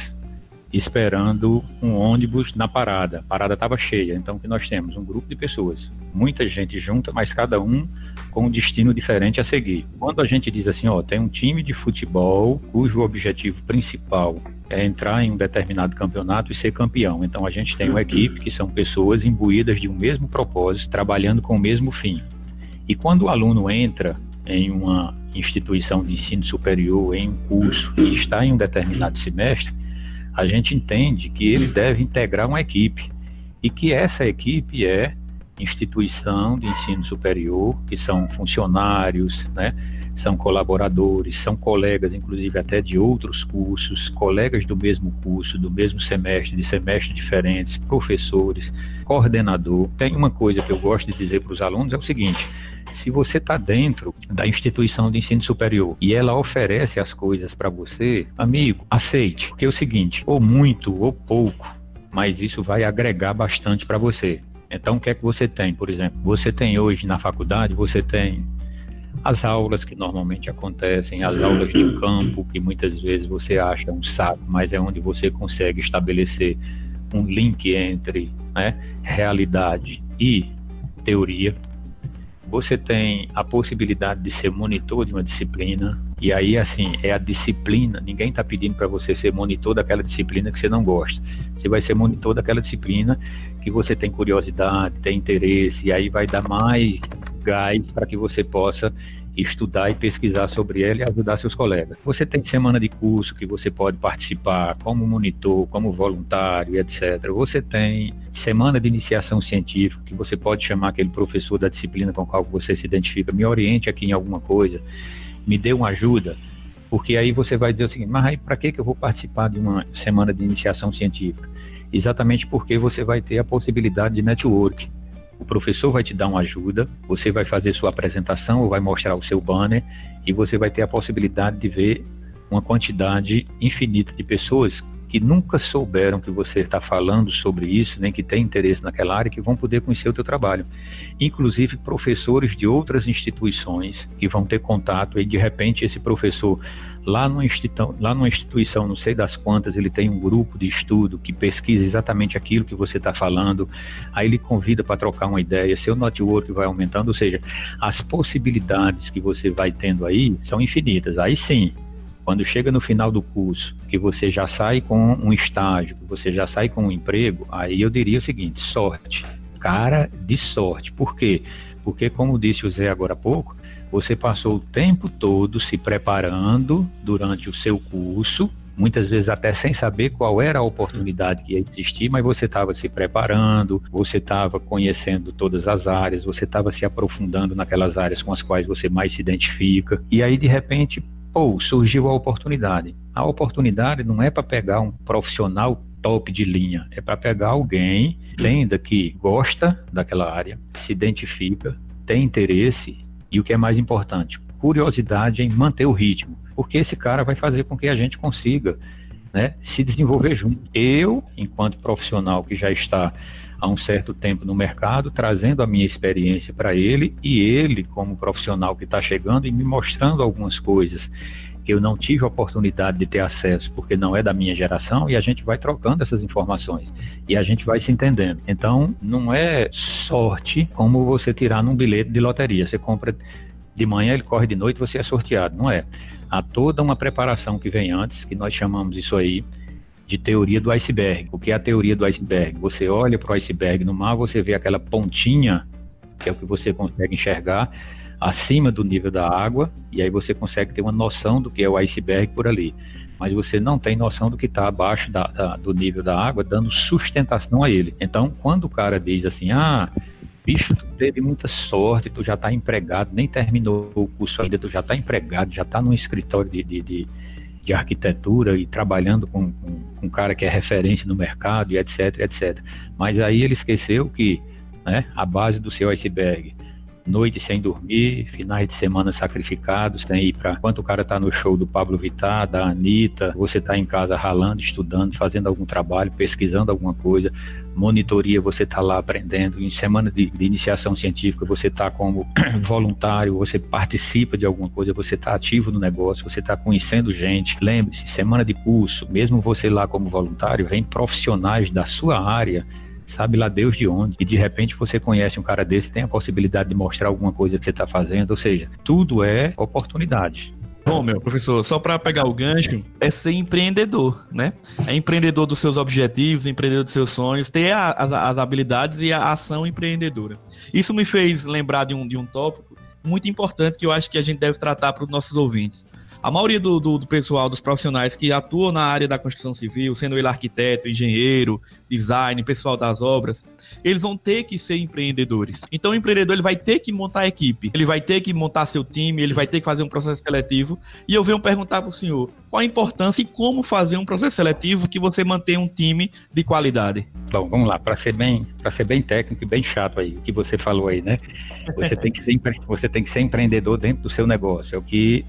esperando um ônibus na parada. A parada estava cheia, então que nós temos um grupo de pessoas, muita gente junta, mas cada um com um destino diferente a seguir. Quando a gente diz assim, ó, tem um time de futebol cujo objetivo principal é entrar em um determinado campeonato e ser campeão. Então a gente tem uma equipe que são pessoas imbuídas de um mesmo propósito, trabalhando com o mesmo fim. E quando o aluno entra em uma instituição de ensino superior, em um curso e está em um determinado semestre, a gente entende que ele deve integrar uma equipe e que essa equipe é instituição de ensino superior, que são funcionários, né, são colaboradores, são colegas, inclusive até de outros cursos, colegas do mesmo curso, do mesmo semestre, de semestres diferentes, professores, coordenador. Tem uma coisa que eu gosto de dizer para os alunos é o seguinte: se você está dentro da instituição de ensino superior e ela oferece as coisas para você, amigo, aceite. Porque é o seguinte, ou muito ou pouco, mas isso vai agregar bastante para você. Então, o que é que você tem, por exemplo? Você tem hoje na faculdade, você tem as aulas que normalmente acontecem, as aulas de campo, que muitas vezes você acha um saco, mas é onde você consegue estabelecer um link entre né, realidade e teoria. Você tem a possibilidade de ser monitor de uma disciplina, e aí, assim, é a disciplina. Ninguém está pedindo para você ser monitor daquela disciplina que você não gosta. Você vai ser monitor daquela disciplina que você tem curiosidade, tem interesse, e aí vai dar mais gás para que você possa estudar e pesquisar sobre ela e ajudar seus colegas. Você tem semana de curso que você pode participar como monitor, como voluntário, etc. Você tem semana de iniciação científica que você pode chamar aquele professor da disciplina com qual você se identifica, me oriente aqui em alguma coisa, me dê uma ajuda, porque aí você vai dizer o seguinte, mas aí para que eu vou participar de uma semana de iniciação científica? Exatamente porque você vai ter a possibilidade de network. O professor vai te dar uma ajuda, você vai fazer sua apresentação vai mostrar o seu banner e você vai ter a possibilidade de ver uma quantidade infinita de pessoas que nunca souberam que você está falando sobre isso, nem que tem interesse naquela área, que vão poder conhecer o teu trabalho. Inclusive professores de outras instituições que vão ter contato e de repente esse professor lá numa, instituição, lá numa instituição, não sei das quantas, ele tem um grupo de estudo que pesquisa exatamente aquilo que você está falando, aí ele convida para trocar uma ideia, seu network vai aumentando, ou seja, as possibilidades que você vai tendo aí são infinitas. Aí sim, quando chega no final do curso, que você já sai com um estágio, que você já sai com um emprego, aí eu diria o seguinte: sorte. Cara de sorte. Por quê? Porque, como disse o Zé agora há pouco, você passou o tempo todo se preparando durante o seu curso, muitas vezes até sem saber qual era a oportunidade que ia existir, mas você estava se preparando, você estava conhecendo todas as áreas, você estava se aprofundando naquelas áreas com as quais você mais se identifica, e aí de repente ou surgiu a oportunidade. A oportunidade não é para pegar um profissional top de linha, é para pegar alguém, ainda que gosta daquela área, se identifica, tem interesse e o que é mais importante, curiosidade em manter o ritmo, porque esse cara vai fazer com que a gente consiga né, se desenvolver junto. Eu, enquanto profissional que já está há um certo tempo no mercado, trazendo a minha experiência para ele e ele, como profissional que está chegando e me mostrando algumas coisas eu não tive a oportunidade de ter acesso porque não é da minha geração e a gente vai trocando essas informações e a gente vai se entendendo. Então, não é sorte como você tirar num bilhete de loteria. Você compra de manhã, ele corre de noite, você é sorteado. Não é. Há toda uma preparação que vem antes, que nós chamamos isso aí de teoria do iceberg. O que é a teoria do iceberg? Você olha para o iceberg no mar, você vê aquela pontinha, que é o que você consegue enxergar, acima do nível da água, e aí você consegue ter uma noção do que é o iceberg por ali. Mas você não tem noção do que está abaixo da, da, do nível da água, dando sustentação a ele. Então, quando o cara diz assim, ah, bicho, tu teve muita sorte, tu já está empregado, nem terminou o curso ainda, tu já está empregado, já está num escritório de, de, de de arquitetura e trabalhando com, com, com, um cara que é referência no mercado e etc, etc. Mas aí ele esqueceu que né, a base do seu iceberg noite sem dormir, finais de semana sacrificados, tem ir para quanto o cara tá no show do Pablo Vittar, da Anitta, você tá em casa ralando, estudando, fazendo algum trabalho, pesquisando alguma coisa, monitoria, você está lá aprendendo, em semana de, de iniciação científica, você está como voluntário, você participa de alguma coisa, você está ativo no negócio, você está conhecendo gente. Lembre-se, semana de curso, mesmo você lá como voluntário, vem profissionais da sua área sabe lá Deus de onde, e de repente você conhece um cara desse, tem a possibilidade de mostrar alguma coisa que você está fazendo, ou seja, tudo é oportunidade. Bom, meu professor, só para pegar o gancho, é ser empreendedor, né? É empreendedor dos seus objetivos, empreendedor dos seus sonhos, ter a, as, as, habilidades e a ação empreendedora. Isso me fez lembrar de um, de um tópico muito importante que eu acho que a gente deve tratar para os nossos ouvintes. A maioria do, do, do, pessoal, dos profissionais que atuam na área da construção civil, sendo ele arquiteto, engenheiro, design, pessoal das obras, eles vão ter que ser empreendedores. Então, o empreendedor ele vai ter que montar a equipe, ele vai ter que montar seu time, ele vai ter que fazer um processo seletivo. E eu venho perguntar para o senhor qual a importância e como fazer um processo seletivo que você mantenha um time de qualidade. Bom, vamos lá, para ser bem, para ser bem técnico e bem chato aí, o que você falou aí, né? Você tem que ser, você tem que ser empreendedor dentro do seu negócio. É o que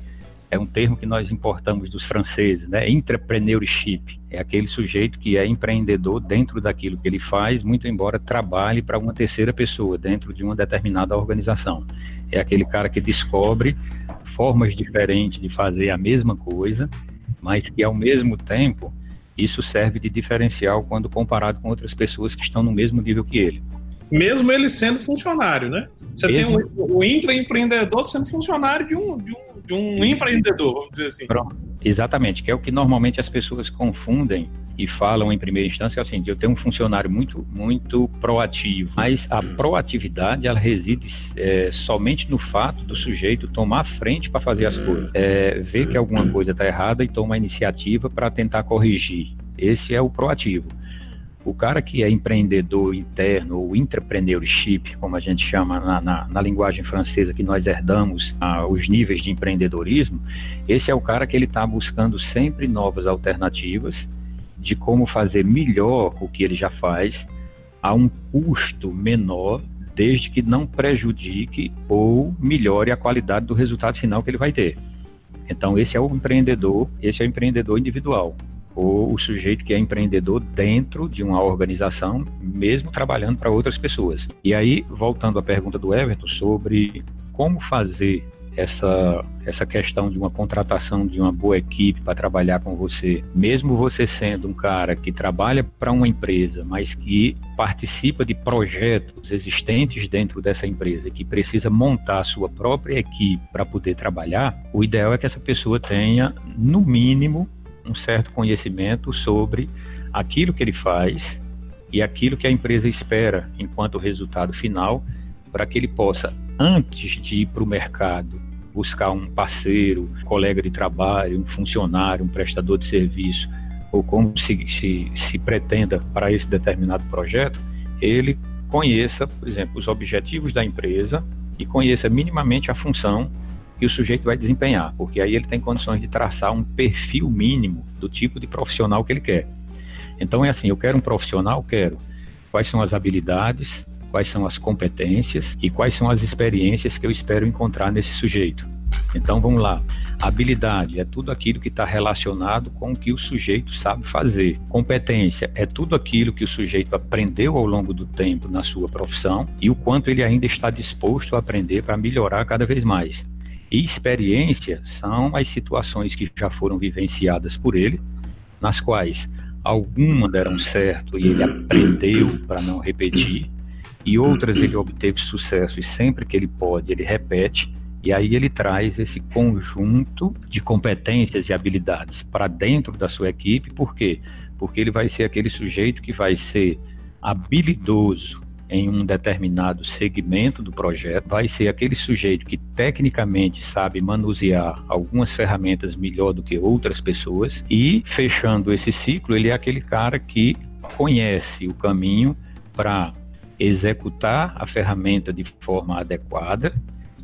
é um termo que nós importamos dos franceses, né? Entrepreneurship. É aquele sujeito que é empreendedor dentro daquilo que ele faz, muito embora trabalhe para uma terceira pessoa dentro de uma determinada organização. É aquele cara que descobre formas diferentes de fazer a mesma coisa, mas que ao mesmo tempo isso serve de diferencial quando comparado com outras pessoas que estão no mesmo nível que ele. Mesmo ele sendo funcionário, né? Você mesmo... tem o, o intraempreendedor sendo funcionário de um, de um, de um empreendedor, vamos dizer assim. Pronto. Exatamente, que é o que normalmente as pessoas confundem e falam em primeira instância é o seguinte, eu tenho um funcionário muito, muito proativo, mas a proatividade ela reside é, somente no fato do sujeito tomar frente para fazer as coisas, é, ver que alguma coisa está errada e tomar iniciativa para tentar corrigir. Esse é o proativo. O cara que é empreendedor interno, ou entrepreneurship, como a gente chama na, na, na linguagem francesa que nós herdamos ah, os níveis de empreendedorismo, esse é o cara que ele está buscando sempre novas alternativas de como fazer melhor o que ele já faz a um custo menor, desde que não prejudique ou melhore a qualidade do resultado final que ele vai ter. Então esse é o empreendedor, esse é o empreendedor individual ou o sujeito que é empreendedor dentro de uma organização, mesmo trabalhando para outras pessoas. E aí, voltando à pergunta do Everton sobre como fazer essa, essa questão de uma contratação de uma boa equipe para trabalhar com você, mesmo você sendo um cara que trabalha para uma empresa, mas que participa de projetos existentes dentro dessa empresa, que precisa montar a sua própria equipe para poder trabalhar, o ideal é que essa pessoa tenha, no mínimo, um certo conhecimento sobre aquilo que ele faz e aquilo que a empresa espera enquanto resultado final, para que ele possa, antes de ir para o mercado, buscar um parceiro, um colega de trabalho, um funcionário, um prestador de serviço, ou como se, se, se pretenda para esse determinado projeto, ele conheça, por exemplo, os objetivos da empresa e conheça minimamente a função que o sujeito vai desempenhar, porque aí ele tem condições de traçar um perfil mínimo do tipo de profissional que ele quer. Então é assim, eu quero um profissional, quero. Quais são as habilidades, quais são as competências e quais são as experiências que eu espero encontrar nesse sujeito. Então vamos lá. Habilidade é tudo aquilo que está relacionado com o que o sujeito sabe fazer. Competência é tudo aquilo que o sujeito aprendeu ao longo do tempo na sua profissão e o quanto ele ainda está disposto a aprender para melhorar cada vez mais. E experiência são as situações que já foram vivenciadas por ele, nas quais algumas deram certo e ele aprendeu para não repetir, e outras ele obteve sucesso e sempre que ele pode ele repete, e aí ele traz esse conjunto de competências e habilidades para dentro da sua equipe, por quê? Porque ele vai ser aquele sujeito que vai ser habilidoso em um determinado segmento do projeto, vai ser aquele sujeito que tecnicamente sabe manusear algumas ferramentas melhor do que outras pessoas e fechando esse ciclo, ele é aquele cara que conhece o caminho para executar a ferramenta de forma adequada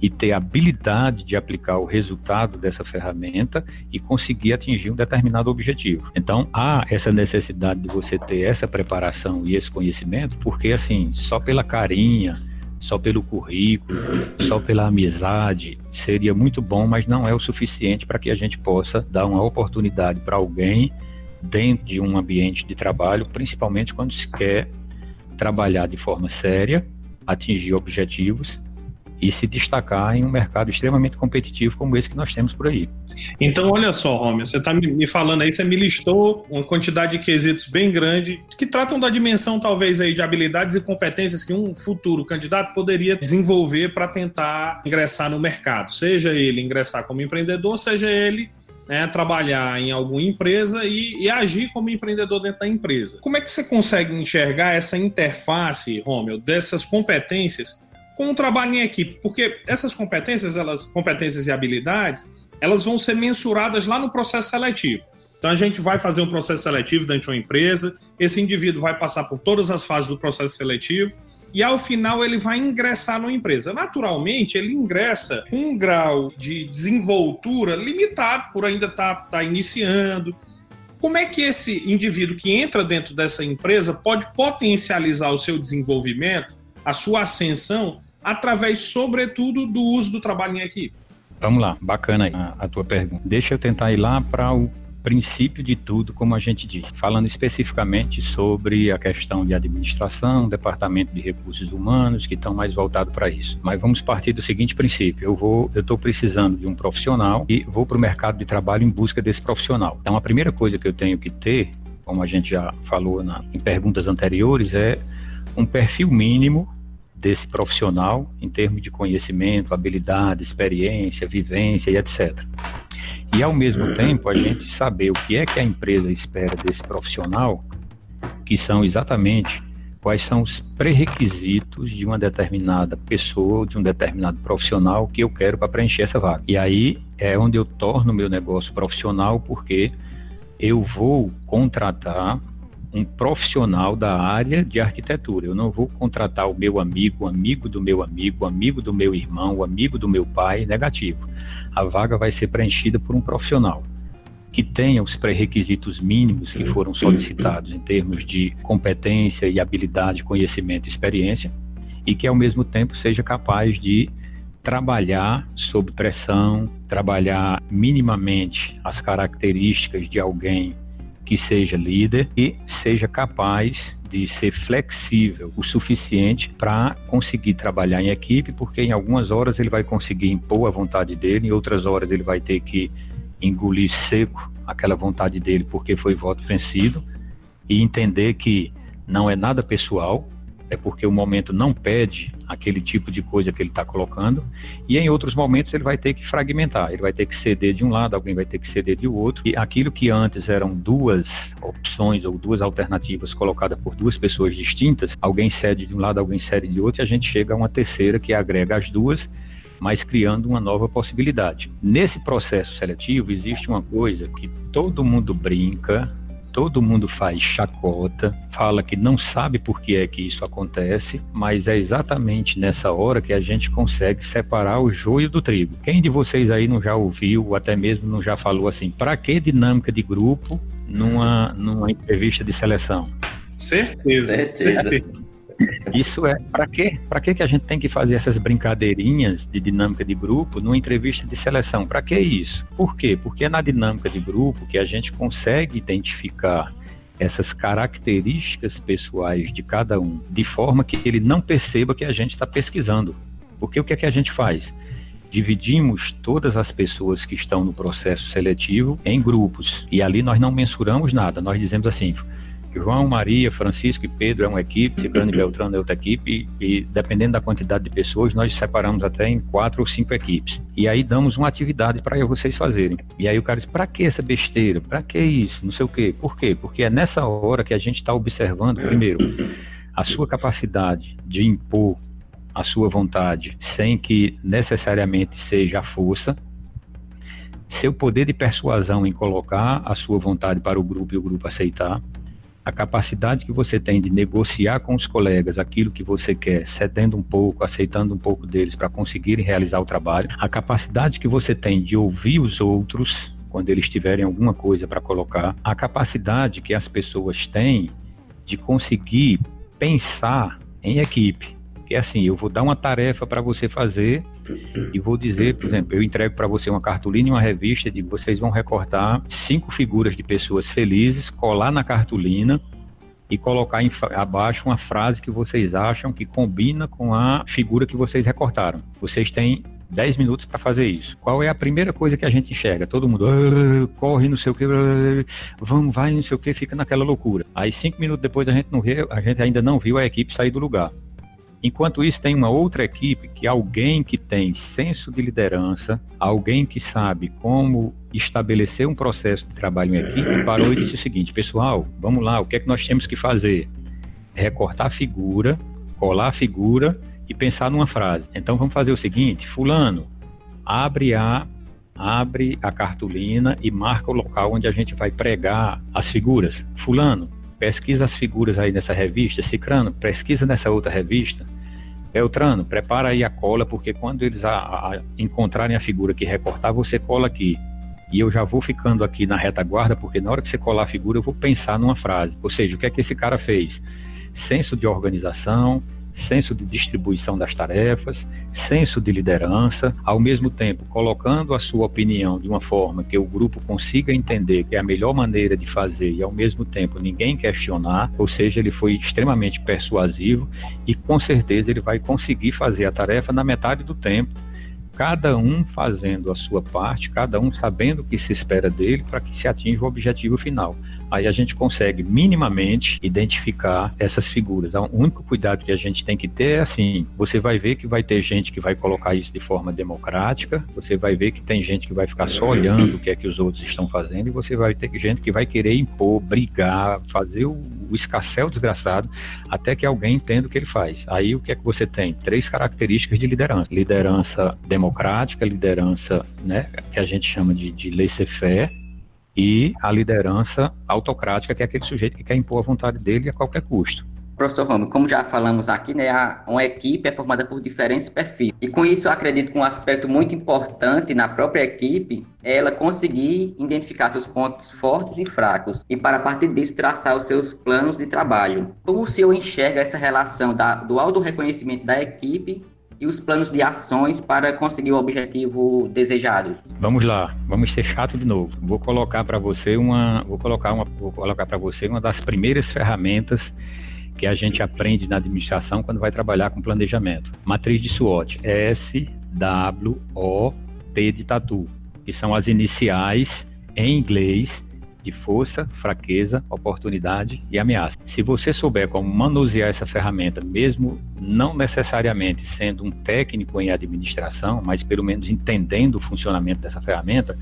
e ter habilidade de aplicar o resultado dessa ferramenta e conseguir atingir um determinado objetivo. Então, há essa necessidade de você ter essa preparação e esse conhecimento, porque assim, só pela carinha, só pelo currículo, só pela amizade, seria muito bom, mas não é o suficiente para que a gente possa dar uma oportunidade para alguém dentro de um ambiente de trabalho, principalmente quando se quer trabalhar de forma séria, atingir objetivos e se destacar em um mercado extremamente competitivo como esse que nós temos por aí. Então, olha só, Romeu, você está me falando aí, você me listou uma quantidade de quesitos bem grande que tratam da dimensão, talvez, aí de habilidades e competências que um futuro candidato poderia desenvolver para tentar ingressar no mercado, seja ele ingressar como empreendedor, seja ele né, trabalhar em alguma empresa e, e, agir como empreendedor dentro da empresa. Como é que você consegue enxergar essa interface, Romeu, dessas competências com o trabalho em equipe, porque essas competências, elas, competências e habilidades, elas vão ser mensuradas lá no processo seletivo. Então a gente vai fazer um processo seletivo dentro de uma empresa, esse indivíduo vai passar por todas as fases do processo seletivo e ao final ele vai ingressar numa empresa. Naturalmente, ele ingressa com um grau de desenvoltura limitado, por ainda estar tá, tá iniciando. Como é que esse indivíduo que entra dentro dessa empresa pode potencializar o seu desenvolvimento, a sua ascensão, através, sobretudo, do uso do trabalho em equipe? Vamos lá, bacana a, a tua pergunta. Deixa eu tentar ir lá para o princípio de tudo, como a gente diz, falando especificamente sobre a questão de administração, departamento de recursos humanos, que estão mais voltados para isso. Mas vamos partir do seguinte princípio: eu vou, eu estou precisando de um profissional e vou para o mercado de trabalho em busca desse profissional. Então, a primeira coisa que eu tenho que ter, como a gente já falou na, em perguntas anteriores, é um perfil mínimo desse profissional em termos de conhecimento, habilidade, experiência, vivência e etc. E ao mesmo tempo a gente saber o que é que a empresa espera desse profissional, que são exatamente quais são os pré-requisitos de uma determinada pessoa, de um determinado profissional que eu quero para preencher essa vaga. E aí é onde eu torno meu negócio profissional, porque eu vou contratar um profissional da área de arquitetura. Eu não vou contratar o meu amigo, o amigo do meu amigo, o amigo do meu irmão, o amigo do meu pai, negativo. A vaga vai ser preenchida por um profissional que tenha os pré-requisitos mínimos que foram solicitados em termos de competência e habilidade, conhecimento e experiência, e que ao mesmo tempo seja capaz de trabalhar sob pressão, trabalhar minimamente as características de alguém que seja líder e seja capaz de ser flexível o suficiente para conseguir trabalhar em equipe, porque em algumas horas ele vai conseguir impor a vontade dele, em outras horas ele vai ter que engolir seco aquela vontade dele porque foi voto vencido. E entender que não é nada pessoal, é porque o momento não pede aquele tipo de coisa que ele está colocando, e em outros momentos ele vai ter que fragmentar, ele vai ter que ceder de um lado, alguém vai ter que ceder de outro, e aquilo que antes eram duas opções ou duas alternativas colocadas por duas pessoas distintas, alguém cede de um lado, alguém cede de outro, e a gente chega a uma terceira que agrega as duas, mas criando uma nova possibilidade. Nesse processo seletivo existe uma coisa que todo mundo brinca, todo mundo faz chacota, fala que não sabe por que é que isso acontece, mas é exatamente nessa hora que a gente consegue separar o joio do trigo. Quem de vocês aí não já ouviu, ou até mesmo não já falou assim, para que dinâmica de grupo numa, numa entrevista de seleção? Certeza, certeza. certeza. Isso é, para quê? Para que a gente tem que fazer essas brincadeirinhas de dinâmica de grupo numa entrevista de seleção? Para que isso? Por quê? Porque é na dinâmica de grupo que a gente consegue identificar essas características pessoais de cada um, de forma que ele não perceba que a gente está pesquisando. Porque o que é que a gente faz? Dividimos todas as pessoas que estão no processo seletivo em grupos e ali nós não mensuramos nada. Nós dizemos assim: João, Maria, Francisco e Pedro é uma equipe, Ciclano e Beltrano é outra equipe, e, dependendo da quantidade de pessoas, nós separamos até em quatro ou cinco equipes. E aí damos uma atividade para vocês fazerem. E aí o cara diz, para que essa besteira? Para que isso? Não sei o quê. Por quê? Porque é nessa hora que a gente está observando, primeiro, a sua capacidade de impor a sua vontade sem que necessariamente seja a força, seu poder de persuasão em colocar a sua vontade para o grupo e o grupo aceitar, a capacidade que você tem de negociar com os colegas aquilo que você quer, cedendo um pouco, aceitando um pouco deles para conseguirem realizar o trabalho, a capacidade que você tem de ouvir os outros quando eles tiverem alguma coisa para colocar, a capacidade que as pessoas têm de conseguir pensar em equipe. Que é assim, eu vou dar uma tarefa para você fazer e vou dizer, por exemplo, eu entrego para você uma cartolina e uma revista de vocês vão recortar cinco figuras de pessoas felizes, colar na cartolina e colocar em, abaixo uma frase que vocês acham que combina com a figura que vocês recortaram. Vocês têm 10 minutos para fazer isso. Qual é a primeira coisa que a gente enxerga? Todo mundo ah, corre, não sei o que, vamos, vai, não sei o que, fica naquela loucura. Aí cinco minutos depois a gente não vê, a gente ainda não viu a equipe sair do lugar. Enquanto isso, tem uma outra equipe que alguém que tem senso de liderança, alguém que sabe como estabelecer um processo de trabalho em equipe, parou e disse o seguinte: pessoal, vamos lá, o que é que nós temos que fazer? Recortar a figura, colar a figura e pensar numa frase. Então vamos fazer o seguinte: Fulano, abre a abre a cartolina e marca o local onde a gente vai pregar as figuras. Fulano, pesquisa as figuras aí nessa revista. Cicrano, pesquisa nessa outra revista. Beltrano, prepara aí a cola, porque quando eles a, a, encontrarem a figura que recortar, você cola aqui. E eu já vou ficando aqui na retaguarda, porque na hora que você colar a figura, eu vou pensar numa frase. Ou seja, o que é que esse cara fez? Senso de organização, senso de distribuição das tarefas, senso de liderança, ao mesmo tempo colocando a sua opinião de uma forma que o grupo consiga entender que é a melhor maneira de fazer e ao mesmo tempo ninguém questionar, ou seja, ele foi extremamente persuasivo e com certeza ele vai conseguir fazer a tarefa na metade do tempo cada um fazendo a sua parte, cada um sabendo o que se espera dele para que se atinja o objetivo final. Aí a gente consegue minimamente identificar essas figuras. O único cuidado que a gente tem que ter é assim: você vai ver que vai ter gente que vai colocar isso de forma democrática, você vai ver que tem gente que vai ficar só olhando o que é que os outros estão fazendo, e você vai ter gente que vai querer impor, brigar, fazer o, o escassel desgraçado até que alguém entenda o que ele faz. Aí o que é que você tem? Três características de liderança: liderança democrática, liderança né, que a gente chama de, de laissez-faire e a liderança autocrática, que é aquele sujeito que quer impor a vontade dele a qualquer custo. Professor Romo, como já falamos aqui, né, uma equipe é formada por diferentes perfis. E com isso, eu acredito que um aspecto muito importante na própria equipe é ela conseguir identificar seus pontos fortes e fracos e, para partir disso, traçar os seus planos de trabalho. Como o senhor enxerga essa relação da, do auto-reconhecimento da equipe e os planos de ações para conseguir o objetivo desejado. Vamos lá, vamos ser chato de novo. Vou colocar para você uma, vou colocar uma, vou colocar para você uma das primeiras ferramentas que a gente aprende na administração quando vai trabalhar com planejamento. Matriz de SWOT, S W O T de tatu, que são as iniciais em inglês de força, fraqueza, oportunidade e ameaça. Se você souber como manusear essa ferramenta, mesmo não necessariamente sendo um técnico em administração, mas pelo menos entendendo o funcionamento dessa ferramenta,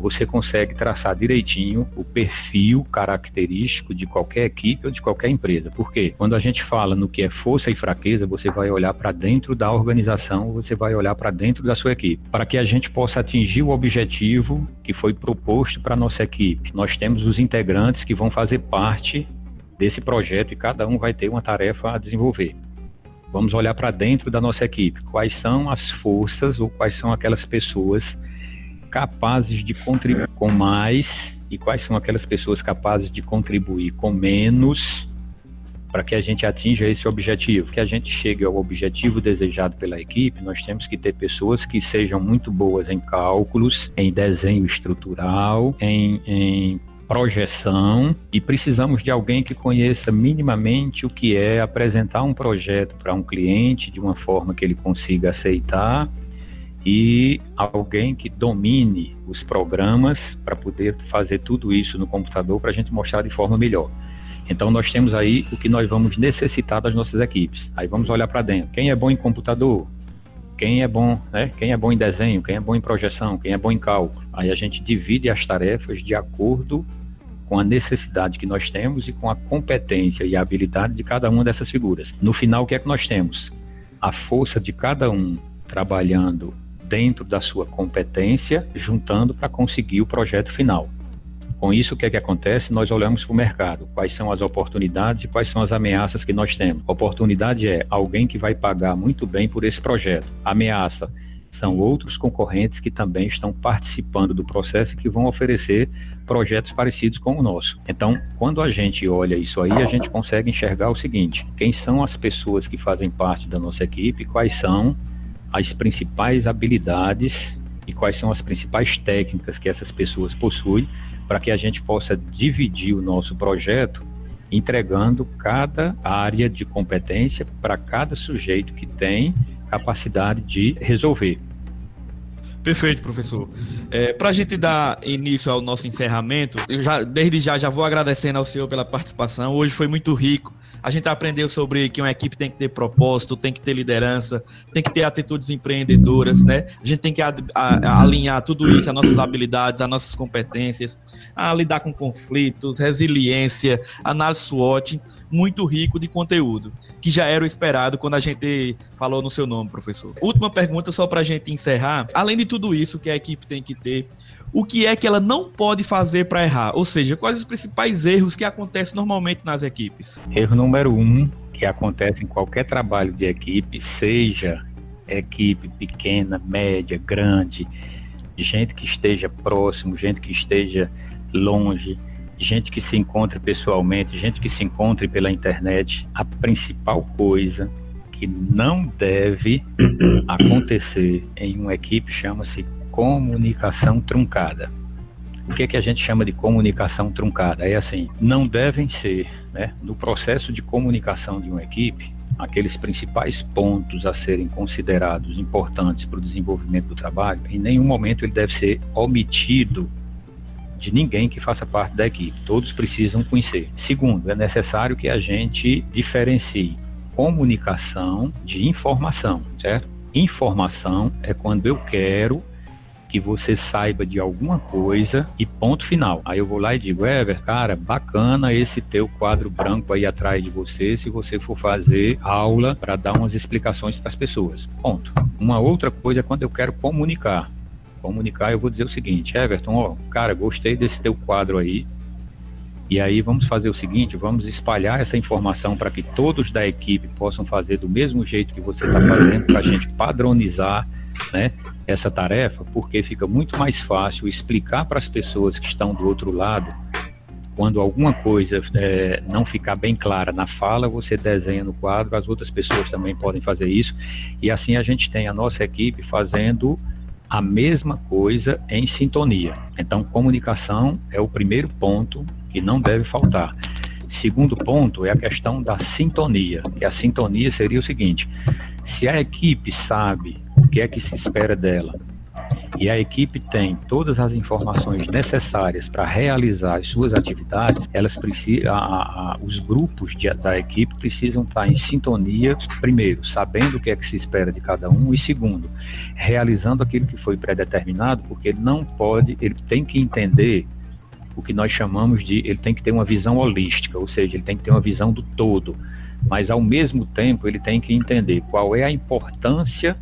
você consegue traçar direitinho o perfil característico de qualquer equipe ou de qualquer empresa. Porque quando a gente fala no que é força e fraqueza, você vai olhar para dentro da organização, você vai olhar para dentro da sua equipe, para que a gente possa atingir o objetivo que foi proposto para nossa equipe. Nós temos os integrantes que vão fazer parte desse projeto e cada um vai ter uma tarefa a desenvolver. Vamos olhar para dentro da nossa equipe. Quais são as forças ou quais são aquelas pessoas capazes de contribuir com mais? E quais são aquelas pessoas capazes de contribuir com menos para que a gente atinja esse objetivo, que a gente chegue ao objetivo desejado pela equipe, nós temos que ter pessoas que sejam muito boas em cálculos, em desenho estrutural, em, em projeção e precisamos de alguém que conheça minimamente o que é apresentar um projeto para um cliente de uma forma que ele consiga aceitar e alguém que domine os programas para poder fazer tudo isso no computador para a gente mostrar de forma melhor. Então nós temos aí o que nós vamos necessitar das nossas equipes. Aí vamos olhar para dentro. Quem é bom em computador? Quem é bom, né? Quem é bom em desenho? Quem é bom em projeção? Quem é bom em cálculo? Aí a gente divide as tarefas de acordo com a necessidade que nós temos e com a competência e a habilidade de cada uma dessas figuras. No final, o que é que nós temos? A força de cada um trabalhando dentro da sua competência, juntando para conseguir o projeto final. Com isso, o que é que acontece? Nós olhamos para o mercado, quais são as oportunidades e quais são as ameaças que nós temos. Oportunidade é alguém que vai pagar muito bem por esse projeto. Ameaça são outros concorrentes que também estão participando do processo e que vão oferecer projetos parecidos com o nosso. Então, quando a gente olha isso aí, a gente consegue enxergar o seguinte: quem são as pessoas que fazem parte da nossa equipe, quais são as principais habilidades e quais são as principais técnicas que essas pessoas possuem para que a gente possa dividir o nosso projeto entregando cada área de competência para cada sujeito que tem capacidade de resolver. Perfeito, professor. É, Para a gente dar início ao nosso encerramento, já, desde já já vou agradecendo ao senhor pela participação. Hoje foi muito rico. A gente aprendeu sobre que uma equipe tem que ter propósito, tem que ter liderança, tem que ter atitudes empreendedoras, né? A gente tem que a, a, alinhar tudo isso, as nossas habilidades, as nossas competências, a lidar com conflitos, resiliência, análise SWOT, muito rico de conteúdo, que já era o esperado quando a gente falou no seu nome, professor. Última pergunta, só para a gente encerrar. Além de tudo isso que a equipe tem que ter, o que é que ela não pode fazer para errar? Ou seja, quais os principais erros que acontecem normalmente nas equipes? Erro número um que acontece em qualquer trabalho de equipe, seja equipe pequena, média, grande, gente que esteja próximo, gente que esteja longe, gente que se encontre pessoalmente, gente que se encontre pela internet, a principal coisa que não deve acontecer em uma equipe chama-se comunicação truncada. O que, é que a gente chama de comunicação truncada? É assim, não devem ser, né, no processo de comunicação de uma equipe, aqueles principais pontos a serem considerados importantes para o desenvolvimento do trabalho, em nenhum momento ele deve ser omitido de ninguém que faça parte da equipe. Todos precisam conhecer. Segundo, é necessário que a gente diferencie comunicação de informação, certo? Informação é quando eu quero que você saiba de alguma coisa e ponto final. Aí eu vou lá e digo, Ever, cara, bacana esse teu quadro branco aí atrás de você, se você for fazer aula para dar umas explicações para as pessoas. Ponto. Uma outra coisa é quando eu quero comunicar. Comunicar, eu vou dizer o seguinte, Everton, ó, cara, gostei desse teu quadro aí. E aí vamos fazer o seguinte, vamos espalhar essa informação para que todos da equipe possam fazer do mesmo jeito que você está fazendo, para a gente padronizar né, essa tarefa, porque fica muito mais fácil explicar para as pessoas que estão do outro lado. Quando alguma coisa é, não ficar bem clara na fala, você desenha no quadro, as outras pessoas também podem fazer isso, e assim a gente tem a nossa equipe fazendo a mesma coisa em sintonia. Então, comunicação é o primeiro ponto que não deve faltar. Segundo ponto é a questão da sintonia. E a sintonia seria o seguinte: se a equipe sabe que é que se espera dela. E a equipe tem todas as informações necessárias para realizar as suas atividades, elas precisam, a, a, os grupos de, da equipe precisam estar em sintonia, primeiro, sabendo o que é que se espera de cada um, e segundo, realizando aquilo que foi predeterminado, porque ele não pode, ele tem que entender o que nós chamamos de, ele tem que ter uma visão holística, ou seja, ele tem que ter uma visão do todo, mas ao mesmo tempo ele tem que entender qual é a importância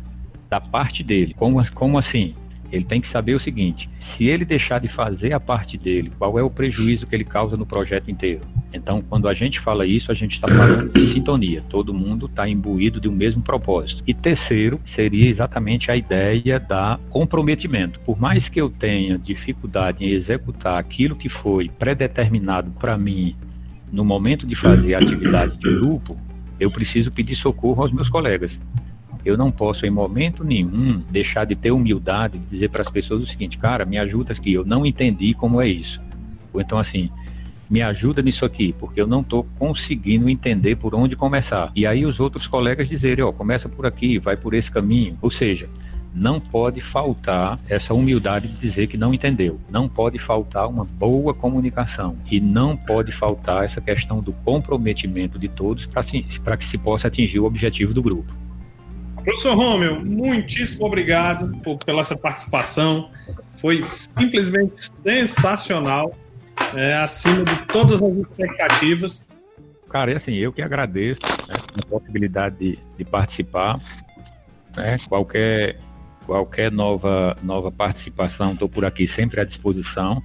da parte dele. Como, como assim? Ele tem que saber o seguinte: se ele deixar de fazer a parte dele, qual é o prejuízo que ele causa no projeto inteiro? Então, quando a gente fala isso, a gente está falando de sintonia. Todo mundo está imbuído de um mesmo propósito. E terceiro, seria exatamente a ideia da comprometimento. Por mais que eu tenha dificuldade em executar aquilo que foi predeterminado para mim no momento de fazer a atividade de grupo, eu preciso pedir socorro aos meus colegas. Eu não posso, em momento nenhum, deixar de ter humildade de dizer para as pessoas o seguinte, cara, me ajuda aqui, eu não entendi como é isso. Ou então assim, me ajuda nisso aqui, porque eu não estou conseguindo entender por onde começar. E aí os outros colegas dizerem, ó, oh, começa por aqui, vai por esse caminho. Ou seja, não pode faltar essa humildade de dizer que não entendeu. Não pode faltar uma boa comunicação. E não pode faltar essa questão do comprometimento de todos para que se possa atingir o objetivo do grupo. Professor Romeu, muitíssimo obrigado por, pela essa participação. Foi simplesmente sensacional, é, acima de todas as expectativas. Cara, é assim, eu que agradeço né, a possibilidade de, de participar. Né, qualquer qualquer nova, nova participação, estou por aqui sempre à disposição.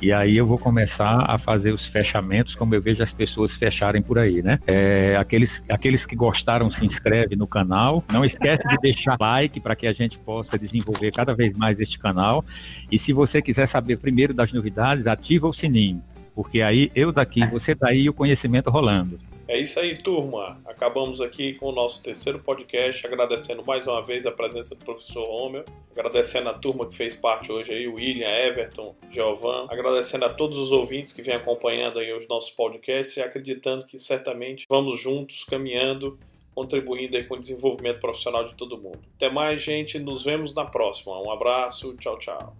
E aí eu vou começar a fazer os fechamentos como eu vejo as pessoas fecharem por aí, né? É, aqueles, aqueles que gostaram, se inscreve no canal. Não esquece de deixar like para que a gente possa desenvolver cada vez mais este canal. E se você quiser saber primeiro das novidades, ativa o sininho. Porque aí eu daqui, você daí e o conhecimento rolando. É isso aí, turma. Acabamos aqui com o nosso terceiro podcast, agradecendo mais uma vez a presença do professor Romeu, agradecendo a turma que fez parte hoje aí, William, Everton, Giovan, agradecendo a todos os ouvintes que vêm acompanhando aí os nossos podcasts e acreditando que certamente vamos juntos caminhando, contribuindo aí com o desenvolvimento profissional de todo mundo. Até mais, gente. Nos vemos na próxima. Um abraço. Tchau, tchau.